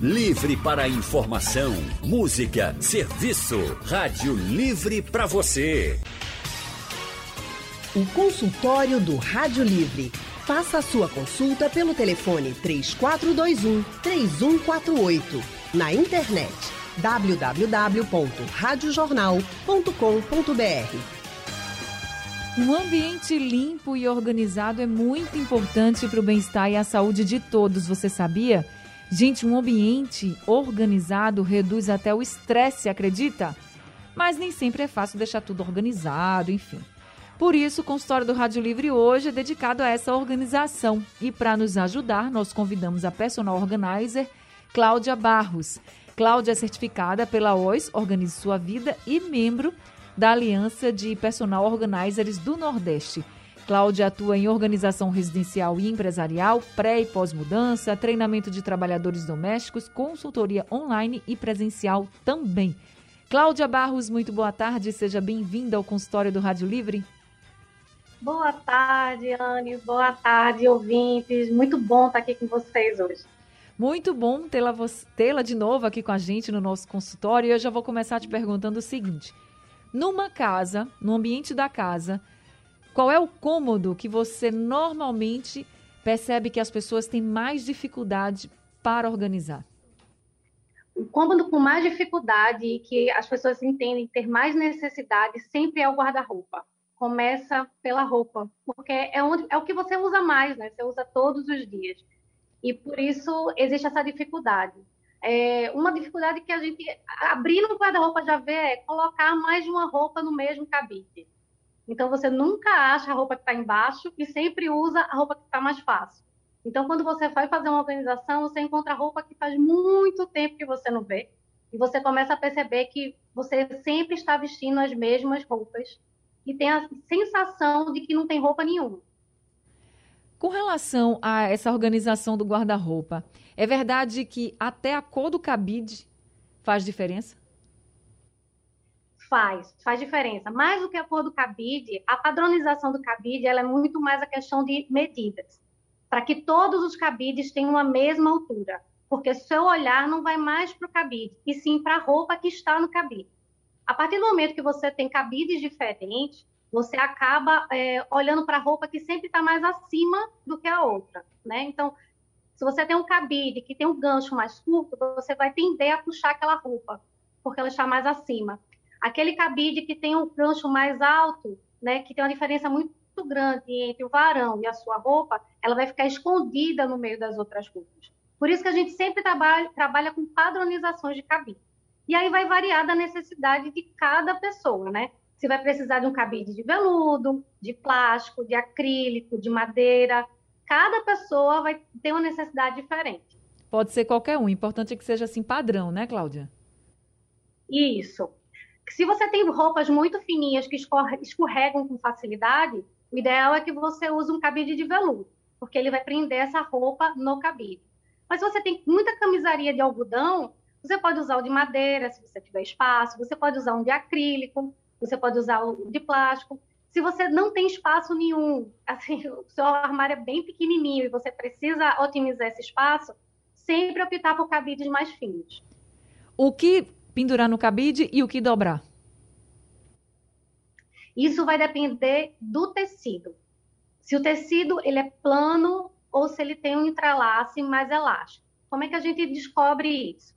Livre para informação, música, serviço. Rádio Livre para você. O consultório do Rádio Livre. Faça a sua consulta pelo telefone 3421 3148. Na internet www.radiojornal.com.br. Um ambiente limpo e organizado é muito importante para o bem-estar e a saúde de todos, você sabia? Gente, um ambiente organizado reduz até o estresse, acredita? Mas nem sempre é fácil deixar tudo organizado, enfim. Por isso, o consultório do Rádio Livre hoje é dedicado a essa organização. E para nos ajudar, nós convidamos a personal organizer Cláudia Barros. Cláudia é certificada pela OIS, Organize Sua Vida, e membro da Aliança de Personal Organizers do Nordeste. Cláudia atua em organização residencial e empresarial, pré e pós-mudança, treinamento de trabalhadores domésticos, consultoria online e presencial também. Cláudia Barros, muito boa tarde, seja bem-vinda ao consultório do Rádio Livre. Boa tarde, Anne, boa tarde, ouvintes. Muito bom estar aqui com vocês hoje. Muito bom tê-la tê de novo aqui com a gente no nosso consultório. E eu já vou começar te perguntando o seguinte: numa casa, no ambiente da casa, qual é o cômodo que você normalmente percebe que as pessoas têm mais dificuldade para organizar? O cômodo com mais dificuldade e que as pessoas entendem ter mais necessidade sempre é o guarda-roupa. Começa pela roupa, porque é, onde, é o que você usa mais, né? Você usa todos os dias. E por isso existe essa dificuldade. É, uma dificuldade que a gente, abrindo o guarda-roupa, já vê é colocar mais de uma roupa no mesmo cabide. Então, você nunca acha a roupa que está embaixo e sempre usa a roupa que está mais fácil. Então, quando você vai fazer uma organização, você encontra roupa que faz muito tempo que você não vê. E você começa a perceber que você sempre está vestindo as mesmas roupas e tem a sensação de que não tem roupa nenhuma. Com relação a essa organização do guarda-roupa, é verdade que até a cor do cabide faz diferença? Faz, faz diferença. Mais do que a cor do cabide, a padronização do cabide ela é muito mais a questão de medidas, para que todos os cabides tenham a mesma altura, porque seu olhar não vai mais para o cabide, e sim para a roupa que está no cabide. A partir do momento que você tem cabides diferentes, você acaba é, olhando para a roupa que sempre está mais acima do que a outra, né? Então, se você tem um cabide que tem um gancho mais curto, você vai tender a puxar aquela roupa, porque ela está mais acima. Aquele cabide que tem um gancho mais alto, né, que tem uma diferença muito grande entre o varão e a sua roupa, ela vai ficar escondida no meio das outras roupas. Por isso que a gente sempre trabalha, trabalha com padronizações de cabide. E aí vai variar da necessidade de cada pessoa, né? Se vai precisar de um cabide de veludo, de plástico, de acrílico, de madeira. Cada pessoa vai ter uma necessidade diferente. Pode ser qualquer um. O importante é que seja assim padrão, né, Cláudia? Isso. Se você tem roupas muito fininhas que escorregam com facilidade, o ideal é que você use um cabide de veludo, porque ele vai prender essa roupa no cabide. Mas se você tem muita camisaria de algodão, você pode usar o de madeira, se você tiver espaço, você pode usar um de acrílico, você pode usar o de plástico. Se você não tem espaço nenhum, assim, o seu armário é bem pequenininho e você precisa otimizar esse espaço, sempre optar por cabides mais finos. O que pendurar no cabide e o que dobrar? Isso vai depender do tecido. Se o tecido ele é plano ou se ele tem um entrelace mais elástico. Como é que a gente descobre isso?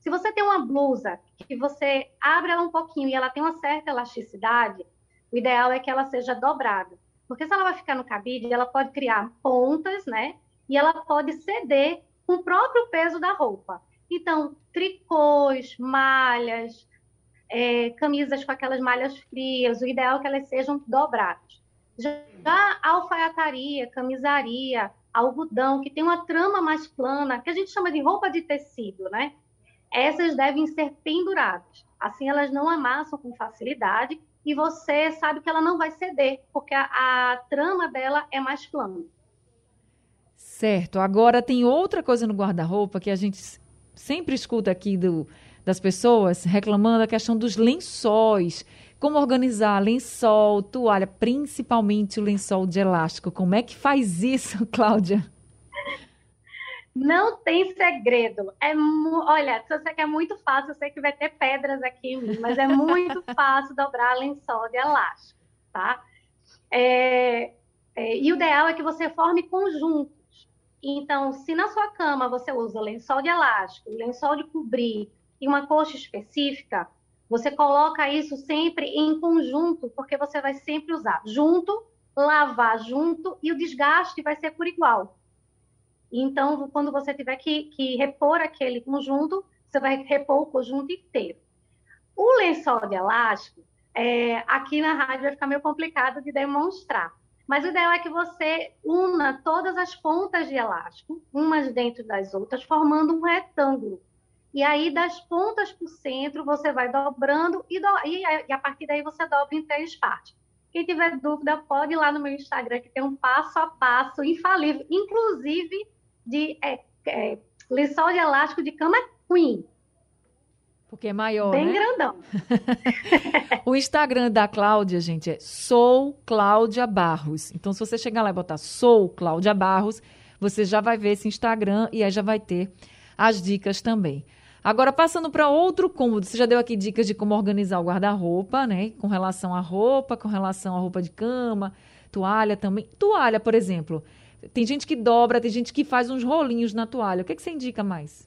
Se você tem uma blusa que você abre ela um pouquinho e ela tem uma certa elasticidade, o ideal é que ela seja dobrada. Porque se ela vai ficar no cabide, ela pode criar pontas, né? E ela pode ceder com o próprio peso da roupa. Então, tricôs, malhas, é, camisas com aquelas malhas frias, o ideal é que elas sejam dobradas. Já alfaiataria, camisaria, algodão, que tem uma trama mais plana, que a gente chama de roupa de tecido, né? Essas devem ser penduradas. Assim elas não amassam com facilidade e você sabe que ela não vai ceder, porque a, a trama dela é mais plana. Certo. Agora tem outra coisa no guarda-roupa que a gente sempre escuta aqui do, das pessoas reclamando a questão dos lençóis. Como organizar lençol, toalha, principalmente o lençol de elástico. Como é que faz isso, Cláudia? Não tem segredo. É Olha, se você quer muito fácil, eu sei que vai ter pedras aqui, mas é muito fácil dobrar lençol de elástico, tá? É... É... E o ideal é que você forme conjuntos. Então, se na sua cama você usa lençol de elástico, lençol de cobrir e uma coxa específica, você coloca isso sempre em conjunto, porque você vai sempre usar junto, lavar junto e o desgaste vai ser por igual. Então, quando você tiver que, que repor aquele conjunto, você vai repor o conjunto inteiro. O lençol de elástico, é, aqui na rádio vai ficar meio complicado de demonstrar. Mas o ideal é que você una todas as pontas de elástico, umas dentro das outras, formando um retângulo. E aí, das pontas para o centro, você vai dobrando e, do... e, a partir daí você dobra em três partes. Quem tiver dúvida, pode ir lá no meu Instagram, que tem um passo a passo infalível, inclusive de é, é, lençol de elástico de cama queen. Porque é maior, Bem né? grandão. o Instagram da Cláudia, gente, é Sou Cláudia Barros. Então, se você chegar lá e botar Sou Cláudia Barros, você já vai ver esse Instagram e aí já vai ter as dicas também. Agora, passando para outro cômodo, você já deu aqui dicas de como organizar o guarda-roupa, né? Com relação à roupa, com relação à roupa de cama, toalha também. Toalha, por exemplo. Tem gente que dobra, tem gente que faz uns rolinhos na toalha. O que, que você indica mais?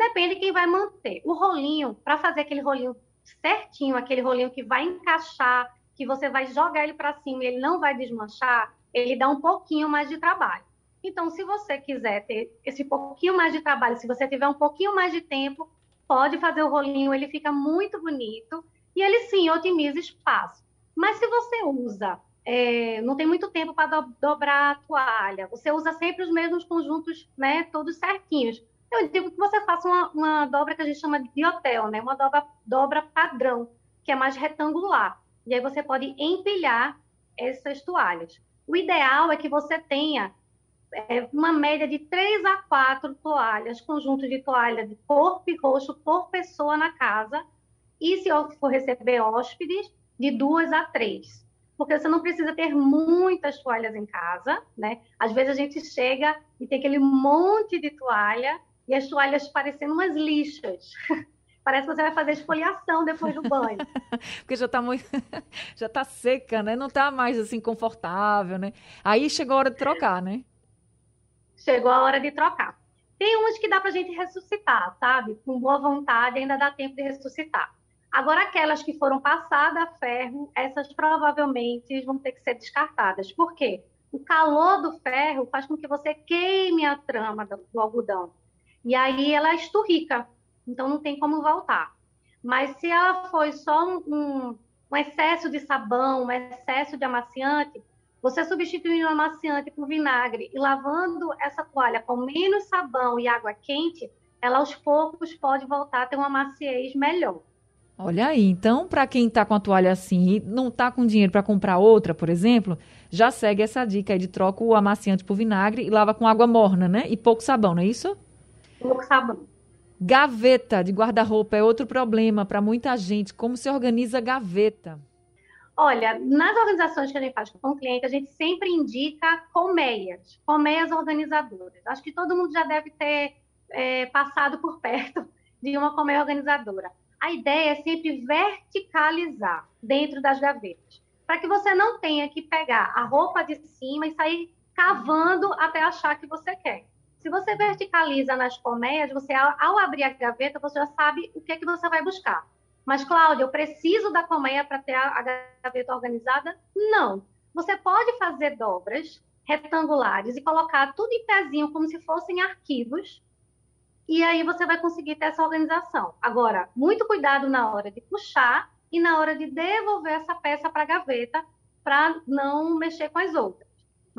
Depende de quem vai manter. O rolinho, para fazer aquele rolinho certinho, aquele rolinho que vai encaixar, que você vai jogar ele para cima e ele não vai desmanchar, ele dá um pouquinho mais de trabalho. Então, se você quiser ter esse pouquinho mais de trabalho, se você tiver um pouquinho mais de tempo, pode fazer o rolinho, ele fica muito bonito e ele sim otimiza espaço. Mas se você usa, é, não tem muito tempo para do, dobrar a toalha, você usa sempre os mesmos conjuntos, né, todos certinhos. Eu digo que você faça uma, uma dobra que a gente chama de hotel, né, uma dobra, dobra padrão, que é mais retangular. E aí você pode empilhar essas toalhas. O ideal é que você tenha é, uma média de três a quatro toalhas, conjunto de toalha de corpo e rosto por pessoa na casa. E se for receber hóspedes, de duas a três. Porque você não precisa ter muitas toalhas em casa, né? Às vezes a gente chega e tem aquele monte de toalha e as toalhas parecendo umas lixas. Parece que você vai fazer esfoliação depois do banho. Porque já está muito. já tá seca, né? Não está mais assim confortável, né? Aí chegou a hora de trocar, né? chegou a hora de trocar. Tem uns que dá para a gente ressuscitar, sabe? Com boa vontade, ainda dá tempo de ressuscitar. Agora, aquelas que foram passadas a ferro, essas provavelmente vão ter que ser descartadas. Por quê? O calor do ferro faz com que você queime a trama do, do algodão. E aí ela esturrica. Então, não tem como voltar. Mas se ela foi só um, um, um excesso de sabão, um excesso de amaciante, você substituindo o amaciante por vinagre e lavando essa toalha com menos sabão e água quente, ela aos poucos pode voltar a ter uma maciez melhor. Olha aí, então, para quem está com a toalha assim e não está com dinheiro para comprar outra, por exemplo, já segue essa dica aí de troca o amaciante por vinagre e lava com água morna, né? E pouco sabão, não é isso? Pouco sabão. Gaveta de guarda-roupa é outro problema para muita gente. Como se organiza gaveta? Olha, nas organizações que a gente faz com o cliente, a gente sempre indica colmeias, colmeias organizadoras. Acho que todo mundo já deve ter é, passado por perto de uma colmeia organizadora. A ideia é sempre verticalizar dentro das gavetas, para que você não tenha que pegar a roupa de cima e sair cavando até achar que você quer. Se você verticaliza nas colmeias, você ao abrir a gaveta, você já sabe o que é que você vai buscar. Mas, Cláudia, eu preciso da colmeia para ter a gaveta organizada? Não. Você pode fazer dobras retangulares e colocar tudo em pezinho, como se fossem arquivos, e aí você vai conseguir ter essa organização. Agora, muito cuidado na hora de puxar e na hora de devolver essa peça para a gaveta, para não mexer com as outras.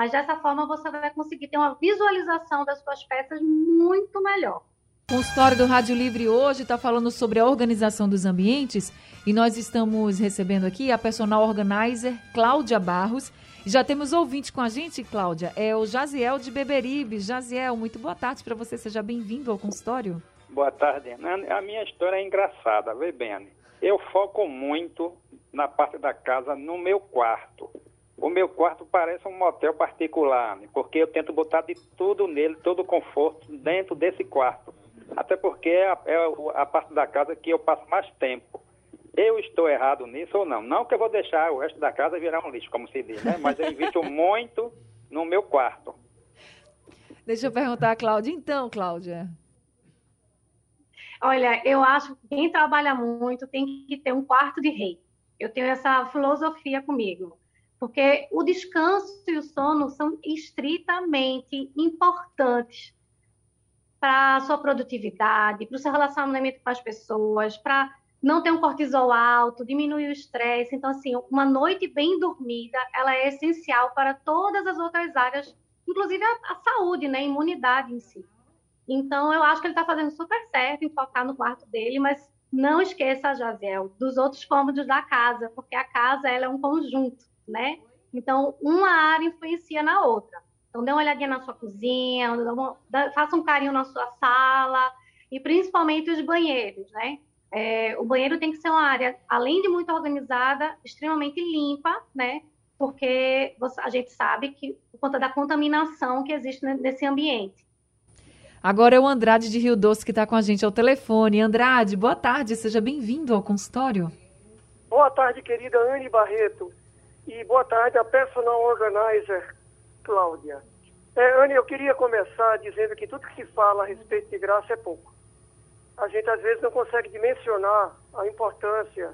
Mas dessa forma você vai conseguir ter uma visualização das suas peças muito melhor. O consultório do Rádio Livre hoje está falando sobre a organização dos ambientes e nós estamos recebendo aqui a personal organizer Cláudia Barros. Já temos ouvinte com a gente, Cláudia, é o Jaziel de Beberibe. Jaziel, muito boa tarde para você, seja bem-vindo ao consultório. Boa tarde. A minha história é engraçada, vê bem. Eu foco muito na parte da casa, no meu quarto. O meu quarto parece um motel particular, porque eu tento botar de tudo nele, todo o conforto dentro desse quarto. Até porque é a, é a parte da casa que eu passo mais tempo. Eu estou errado nisso ou não? Não que eu vou deixar o resto da casa virar um lixo, como se diz, né? Mas eu invisto muito no meu quarto. Deixa eu perguntar a Cláudia. Então, Cláudia. Olha, eu acho que quem trabalha muito tem que ter um quarto de rei. Eu tenho essa filosofia comigo. Porque o descanso e o sono são estritamente importantes para a sua produtividade, para o seu relacionamento com as pessoas, para não ter um cortisol alto, diminuir o estresse. Então, assim, uma noite bem dormida, ela é essencial para todas as outras áreas, inclusive a, a saúde, né, a imunidade em si. Então, eu acho que ele está fazendo super certo em focar no quarto dele, mas não esqueça, Jaziel, dos outros cômodos da casa, porque a casa ela é um conjunto, né? Então, uma área influencia na outra. Então, dê uma olhadinha na sua cozinha, faça um carinho na sua sala, e principalmente os banheiros, né? É, o banheiro tem que ser uma área, além de muito organizada, extremamente limpa, né? Porque a gente sabe que por conta da contaminação que existe nesse ambiente. Agora é o Andrade de Rio Doce que está com a gente ao telefone. Andrade, boa tarde, seja bem-vindo ao consultório. Boa tarde, querida Anne Barreto. E boa tarde a personal organizer, Cláudia. É, Anne, eu queria começar dizendo que tudo que se fala a respeito de graça é pouco a gente às vezes não consegue dimensionar a importância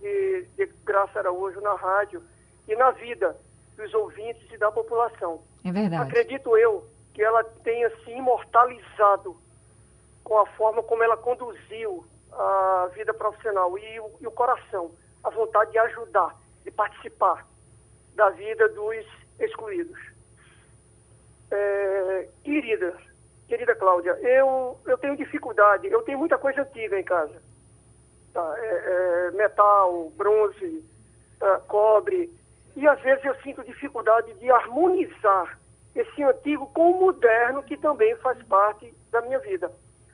de, de Graça Araújo na rádio e na vida dos ouvintes e da população. É verdade. Acredito eu que ela tenha se imortalizado com a forma como ela conduziu a vida profissional e o, e o coração, a vontade de ajudar, participar da vida dos excluídos. É, querida, Querida Cláudia, eu, eu tenho dificuldade, eu tenho muita coisa antiga em casa. Tá? É, é, metal, bronze, tá? cobre. E às vezes eu sinto dificuldade de harmonizar esse antigo com o moderno, que também faz parte da minha vida.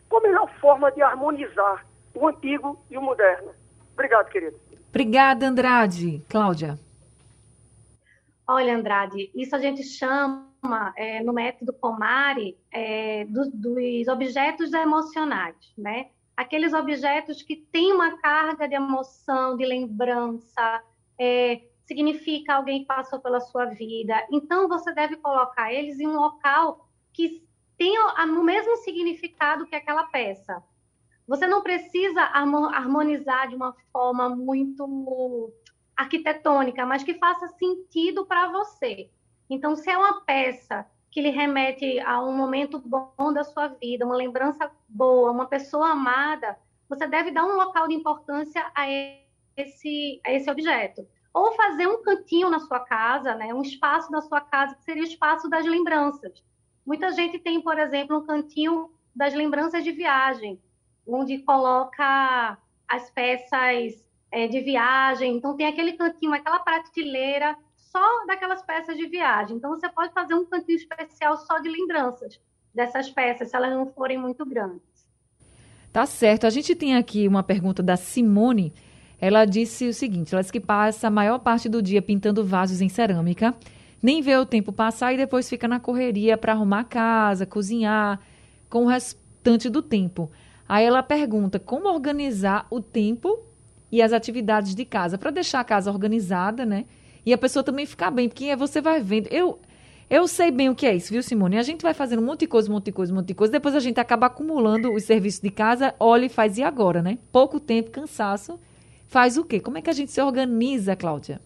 Qual a melhor forma de harmonizar o antigo e o moderno? Obrigado, querido. Obrigada, Andrade. Cláudia. Olha, Andrade, isso a gente chama é, no método Comari é, do, dos objetos emocionais, né? Aqueles objetos que têm uma carga de emoção, de lembrança, é, significa alguém que passou pela sua vida. Então, você deve colocar eles em um local que tenha o mesmo significado que aquela peça. Você não precisa harmonizar de uma forma muito arquitetônica, mas que faça sentido para você. Então, se é uma peça que lhe remete a um momento bom da sua vida, uma lembrança boa, uma pessoa amada, você deve dar um local de importância a esse, a esse objeto. Ou fazer um cantinho na sua casa, né, um espaço na sua casa, que seria o espaço das lembranças. Muita gente tem, por exemplo, um cantinho das lembranças de viagem, onde coloca as peças é, de viagem. Então, tem aquele cantinho, aquela prateleira só daquelas peças de viagem. Então, você pode fazer um cantinho especial só de lembranças dessas peças, se elas não forem muito grandes. Tá certo. A gente tem aqui uma pergunta da Simone. Ela disse o seguinte: ela disse que passa a maior parte do dia pintando vasos em cerâmica, nem vê o tempo passar e depois fica na correria para arrumar a casa, cozinhar, com o restante do tempo. Aí ela pergunta como organizar o tempo e as atividades de casa para deixar a casa organizada, né? E a pessoa também ficar bem, porque você vai vendo. Eu, eu sei bem o que é isso, viu, Simone? A gente vai fazendo um monte de coisa, um monte de coisa, um monte de coisa, depois a gente acaba acumulando os serviços de casa, olha e faz e agora, né? Pouco tempo, cansaço. Faz o quê? Como é que a gente se organiza, Cláudia?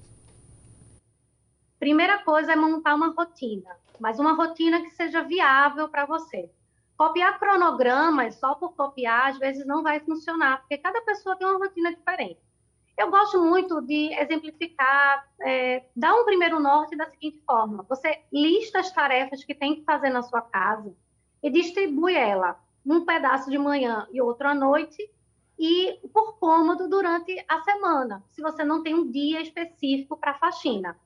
Primeira coisa é montar uma rotina, mas uma rotina que seja viável para você. Copiar cronogramas só por copiar, às vezes não vai funcionar, porque cada pessoa tem uma rotina diferente. Eu gosto muito de exemplificar, é, dar um primeiro norte da seguinte forma: você lista as tarefas que tem que fazer na sua casa e distribui ela um pedaço de manhã e outro à noite e por cômodo durante a semana, se você não tem um dia específico para faxina.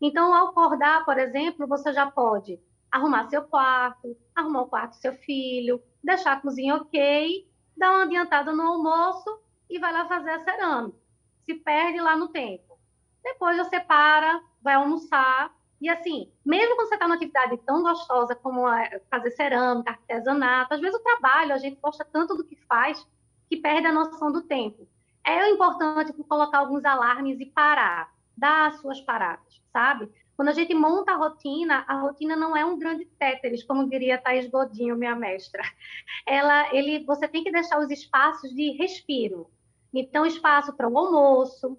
Então, ao acordar, por exemplo, você já pode arrumar seu quarto, arrumar o quarto do seu filho, deixar a cozinha ok, dar uma adiantada no almoço e vai lá fazer a cerâmica se perde lá no tempo. Depois você para vai almoçar. E assim, mesmo quando você está numa atividade tão gostosa como fazer cerâmica, artesanato, às vezes o trabalho, a gente gosta tanto do que faz que perde a noção do tempo. É importante colocar alguns alarmes e parar, dar as suas paradas, sabe? Quando a gente monta a rotina, a rotina não é um grande téteres, como diria Thais Godinho, minha mestra. Ela, ele, você tem que deixar os espaços de respiro. Então, espaço para o almoço,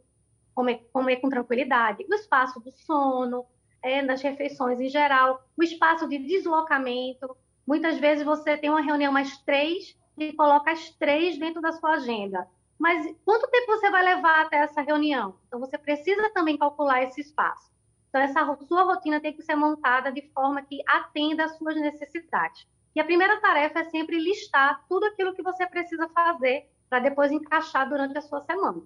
comer, comer com tranquilidade, o espaço do sono, é, nas refeições em geral, o espaço de deslocamento. Muitas vezes você tem uma reunião mais três e coloca as três dentro da sua agenda. Mas quanto tempo você vai levar até essa reunião? Então, você precisa também calcular esse espaço. Então, essa sua rotina tem que ser montada de forma que atenda às suas necessidades. E a primeira tarefa é sempre listar tudo aquilo que você precisa fazer para depois encaixar durante a sua semana.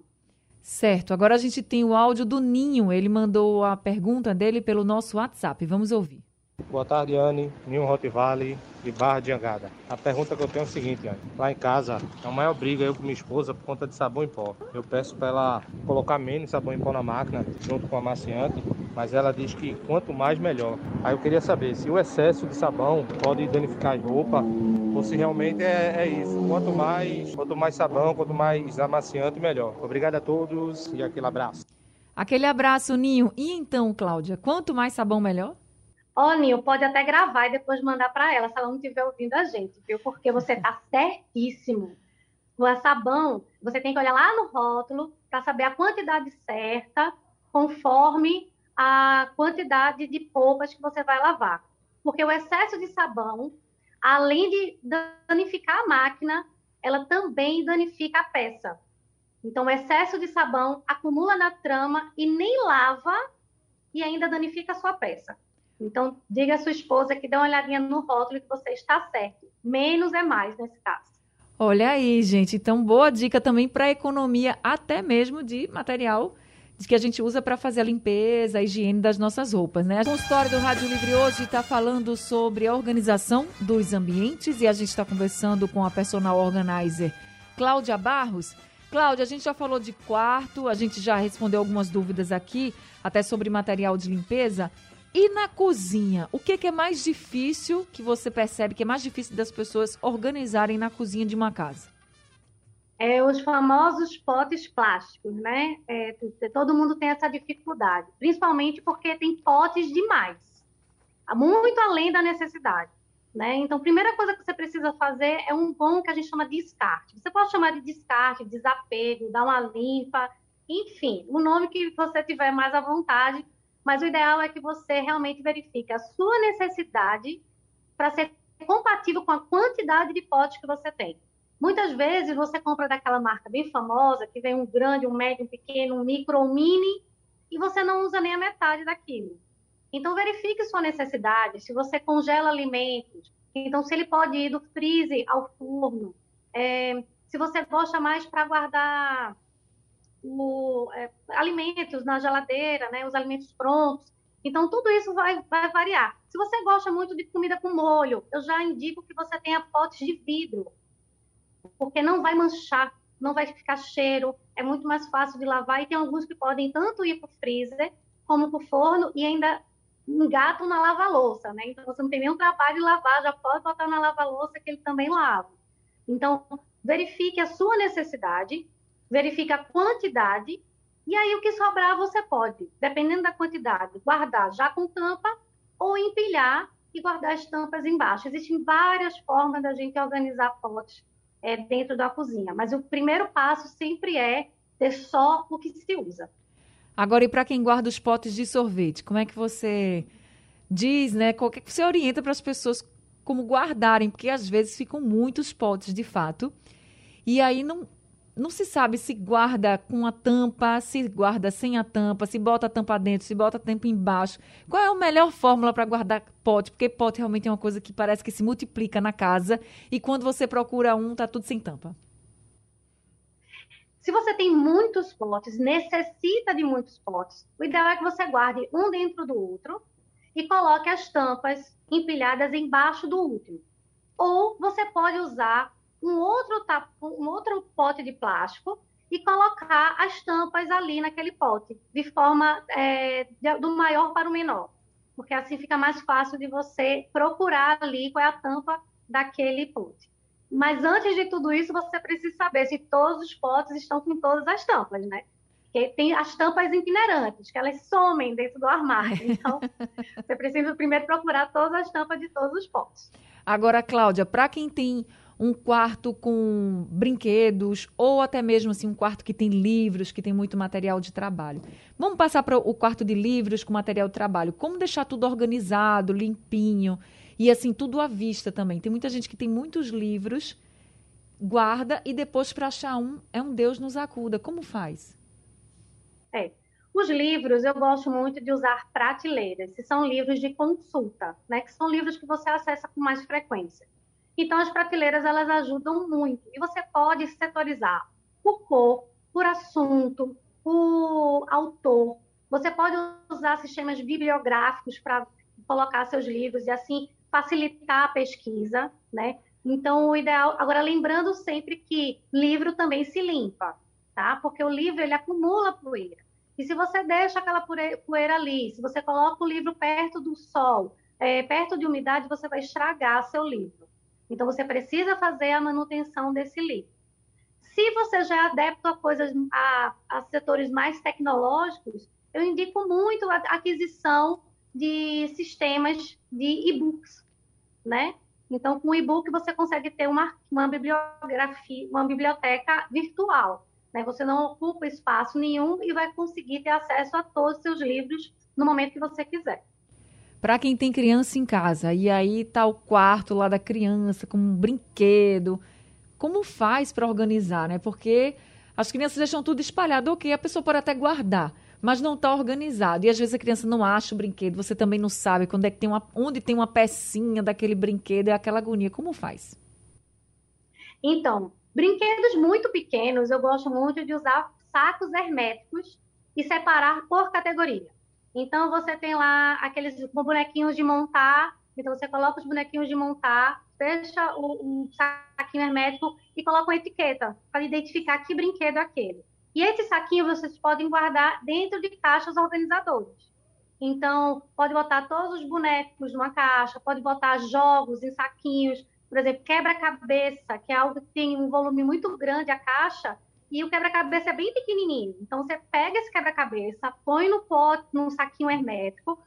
Certo. Agora a gente tem o áudio do Ninho. Ele mandou a pergunta dele pelo nosso WhatsApp. Vamos ouvir. Boa tarde, Anne. Ninho Rottweiler, de Barra de Angada. A pergunta que eu tenho é o seguinte, Anne. Lá em casa, a maior briga eu com minha esposa por conta de sabão em pó. Eu peço para ela colocar menos sabão em pó na máquina, junto com a amaciante, mas ela diz que quanto mais, melhor. Aí eu queria saber se o excesso de sabão pode danificar a roupa ou se realmente é, é isso. Quanto mais, quanto mais sabão, quanto mais amaciante, melhor. Obrigado a todos e aquele abraço. Aquele abraço, Ninho. E então, Cláudia, quanto mais sabão, melhor? Ó, oh, Nil, pode até gravar e depois mandar para ela, se ela não estiver ouvindo a gente, viu? Porque você tá certíssimo. O sabão, você tem que olhar lá no rótulo para saber a quantidade certa, conforme a quantidade de polpas que você vai lavar. Porque o excesso de sabão, além de danificar a máquina, ela também danifica a peça. Então, o excesso de sabão acumula na trama e nem lava e ainda danifica a sua peça. Então, diga à sua esposa que dê uma olhadinha no rótulo que você está certo. Menos é mais nesse caso. Olha aí, gente. Então, boa dica também para economia, até mesmo de material de que a gente usa para fazer a limpeza, a higiene das nossas roupas, né? O consultório do Rádio Livre hoje está falando sobre a organização dos ambientes e a gente está conversando com a personal organizer Cláudia Barros. Cláudia, a gente já falou de quarto, a gente já respondeu algumas dúvidas aqui, até sobre material de limpeza. E na cozinha, o que, que, é mais difícil que você percebe que é mais difícil das pessoas organizarem na cozinha de uma casa? É os famosos potes plásticos, né? É, todo mundo tem essa dificuldade, principalmente porque tem potes demais, muito além da necessidade. Né? Então, a primeira coisa que você precisa fazer é um bom que a gente chama de descarte. Você pode chamar de descarte, desapego, dar uma limpa, enfim, o nome que você tiver mais à vontade, mas o ideal é que você realmente verifique a sua necessidade para ser compatível com a quantidade de potes que você tem. Muitas vezes você compra daquela marca bem famosa, que vem um grande, um médio, um pequeno, um micro, um mini, e você não usa nem a metade daquilo. Então, verifique sua necessidade. Se você congela alimentos, então, se ele pode ir do freezer ao forno. É, se você gosta mais para guardar o, é, alimentos na geladeira, né, os alimentos prontos. Então, tudo isso vai, vai variar. Se você gosta muito de comida com molho, eu já indico que você tenha potes de vidro, porque não vai manchar, não vai ficar cheiro, é muito mais fácil de lavar. E tem alguns que podem tanto ir para o freezer como para o forno e ainda engatam na lava-louça, né? Então, você não tem nenhum trabalho de lavar, já pode botar na lava-louça que ele também lava. Então, verifique a sua necessidade, verifica a quantidade, e aí o que sobrar você pode, dependendo da quantidade, guardar já com tampa ou empilhar e guardar as tampas embaixo. Existem várias formas da gente organizar potes é, dentro da cozinha, mas o primeiro passo sempre é ter só o que se usa. Agora, e para quem guarda os potes de sorvete, como é que você diz, né? Qual que você orienta para as pessoas como guardarem? Porque às vezes ficam muitos potes de fato. E aí não, não se sabe se guarda com a tampa, se guarda sem a tampa, se bota a tampa dentro, se bota a tampa embaixo. Qual é a melhor fórmula para guardar pote? Porque pote realmente é uma coisa que parece que se multiplica na casa e quando você procura um, tá tudo sem tampa. Se você tem muitos potes, necessita de muitos potes, o ideal é que você guarde um dentro do outro e coloque as tampas empilhadas embaixo do último. Ou você pode usar um outro, um outro pote de plástico e colocar as tampas ali naquele pote, de forma é, do maior para o menor, porque assim fica mais fácil de você procurar ali qual é a tampa daquele pote. Mas antes de tudo isso, você precisa saber se todos os potes estão com todas as tampas, né? Porque tem as tampas itinerantes, que elas somem dentro do armário. Então, você precisa primeiro procurar todas as tampas de todos os potes. Agora, Cláudia, para quem tem um quarto com brinquedos ou até mesmo assim um quarto que tem livros, que tem muito material de trabalho. Vamos passar para o quarto de livros com material de trabalho. Como deixar tudo organizado, limpinho e assim tudo à vista também. Tem muita gente que tem muitos livros, guarda e depois para achar um é um Deus nos acuda. Como faz? É. Os livros, eu gosto muito de usar prateleiras, que são livros de consulta, né? Que são livros que você acessa com mais frequência. Então, as prateleiras elas ajudam muito. E você pode setorizar por cor, por assunto, por autor. Você pode usar sistemas bibliográficos para colocar seus livros e assim facilitar a pesquisa, né? Então, o ideal. Agora, lembrando sempre que livro também se limpa, tá? Porque o livro ele acumula poeira. E se você deixa aquela poeira ali, se você coloca o livro perto do sol, é, perto de umidade, você vai estragar seu livro. Então, você precisa fazer a manutenção desse livro. Se você já é adepto a coisas, a, a setores mais tecnológicos, eu indico muito a aquisição de sistemas de e-books, né? Então, com o e-book você consegue ter uma, uma bibliografia, uma biblioteca virtual. Né? Você não ocupa espaço nenhum e vai conseguir ter acesso a todos os seus livros no momento que você quiser para quem tem criança em casa e aí tá o quarto lá da criança com um brinquedo, como faz para organizar, né? Porque as crianças deixam tudo espalhado, ok, a pessoa pode até guardar, mas não está organizado. E às vezes a criança não acha o brinquedo, você também não sabe quando é que tem uma, onde tem uma pecinha daquele brinquedo, é aquela agonia. Como faz? Então, brinquedos muito pequenos, eu gosto muito de usar sacos herméticos e separar por categoria. Então, você tem lá aqueles bonequinhos de montar. Então, você coloca os bonequinhos de montar, fecha o, saquinho hermético e coloca uma etiqueta para identificar que brinquedo é aquele. E esse saquinho vocês podem guardar dentro de caixas organizadoras. Então, pode botar todos os bonecos numa caixa, pode botar jogos em saquinhos. Por exemplo, quebra-cabeça, que é algo que tem um volume muito grande a caixa, e o quebra-cabeça é bem pequenininho. Então, você pega esse quebra-cabeça, põe no pote, num saquinho hermético,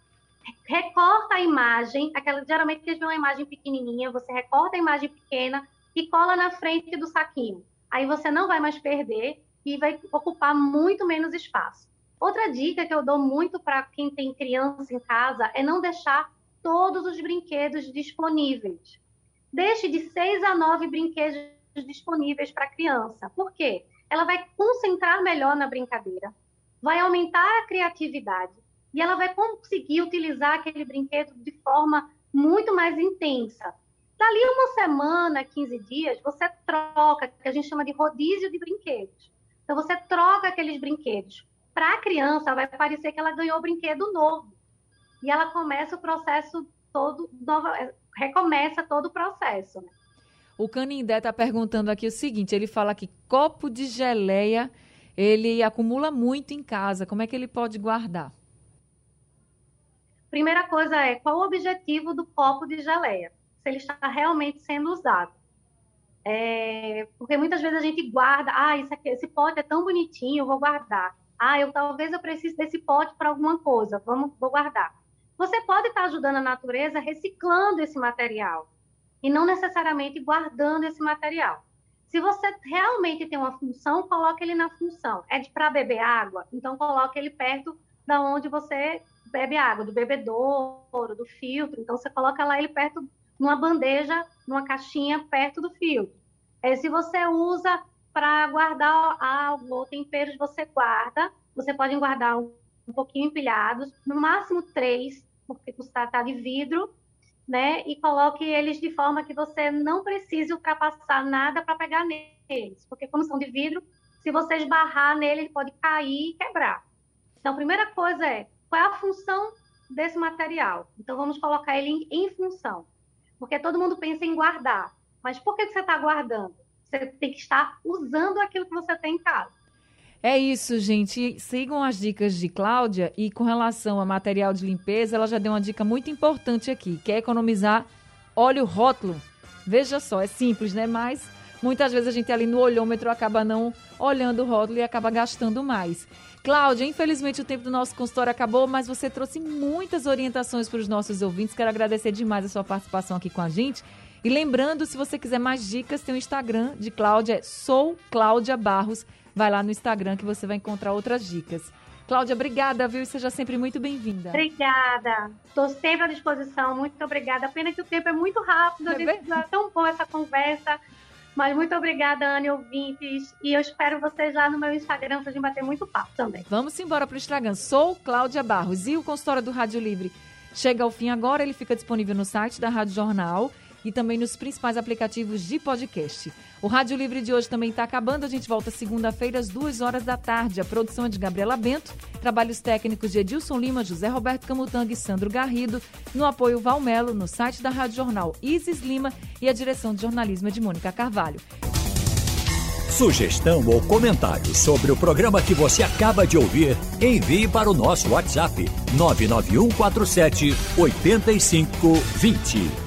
recorta a imagem, aquela, geralmente eles vê uma imagem pequenininha, você recorta a imagem pequena e cola na frente do saquinho. Aí você não vai mais perder e vai ocupar muito menos espaço. Outra dica que eu dou muito para quem tem criança em casa é não deixar todos os brinquedos disponíveis. Deixe de seis a nove brinquedos disponíveis para a criança. Por quê? Ela vai concentrar melhor na brincadeira, vai aumentar a criatividade e ela vai conseguir utilizar aquele brinquedo de forma muito mais intensa. Dali uma semana, 15 dias, você troca, que a gente chama de rodízio de brinquedos. Então, você troca aqueles brinquedos. Para a criança, vai parecer que ela ganhou um brinquedo novo. E ela começa o processo todo, nova, recomeça todo o processo. Né? O Canindé está perguntando aqui o seguinte: ele fala que copo de geleia ele acumula muito em casa. Como é que ele pode guardar? Primeira coisa é qual o objetivo do copo de geleia? Se ele está realmente sendo usado. É, porque muitas vezes a gente guarda, ah, aqui, esse pote é tão bonitinho, eu vou guardar. Ah, eu talvez eu precise desse pote para alguma coisa, vamos, vou guardar. Você pode estar ajudando a natureza reciclando esse material e não necessariamente guardando esse material. Se você realmente tem uma função, coloque ele na função. É para beber água? Então coloque ele perto da onde você bebe água, do bebedouro, do filtro. Então você coloca lá ele perto numa bandeja, numa caixinha perto do filtro. É, se você usa para guardar algo ou temperos, você guarda. Você pode guardar um, pouquinho empilhados, no máximo três, porque está tá de vidro, né? E coloque eles de forma que você não precise ultrapassar nada para pegar neles, porque como são de vidro, se você esbarrar nele, ele pode cair e quebrar. Então, a primeira coisa é qual é a função desse material? Então, vamos colocar ele em, função, porque todo mundo pensa em guardar, mas por que, que você está guardando? Você tem que estar usando aquilo que você tem em casa. É isso, gente. Sigam as dicas de Cláudia e com relação a material de limpeza, ela já deu uma dica muito importante aqui, que é economizar óleo rótulo. Veja só, é simples, né? Mas muitas vezes a gente ali no olhômetro acaba não olhando o rótulo e acaba gastando mais. Cláudia, infelizmente o tempo do nosso consultório acabou, mas você trouxe muitas orientações para os nossos ouvintes. Quero agradecer demais a sua participação aqui com a gente. E lembrando, se você quiser mais dicas, tem o Instagram de Cláudia, é sou Cláudia Barros. Vai lá no Instagram que você vai encontrar outras dicas. Cláudia, obrigada, viu? E seja sempre muito bem-vinda. Obrigada. Estou sempre à disposição. Muito obrigada. Pena que o tempo é muito rápido. É, é tão boa essa conversa. Mas muito obrigada, Anne, ouvintes. E eu espero vocês lá no meu Instagram pra gente bater muito papo também. Vamos embora pro Instagram. Sou Cláudia Barros. E o consultório do Rádio Livre chega ao fim agora. Ele fica disponível no site da Rádio Jornal e também nos principais aplicativos de podcast. O Rádio Livre de hoje também está acabando. A gente volta segunda-feira às duas horas da tarde. A produção é de Gabriela Bento, trabalhos técnicos de Edilson Lima, José Roberto Camutanga e Sandro Garrido, no apoio Valmelo, no site da Rádio Jornal Isis Lima e a direção de jornalismo é de Mônica Carvalho. Sugestão ou comentário sobre o programa que você acaba de ouvir, envie para o nosso WhatsApp 99147 8520.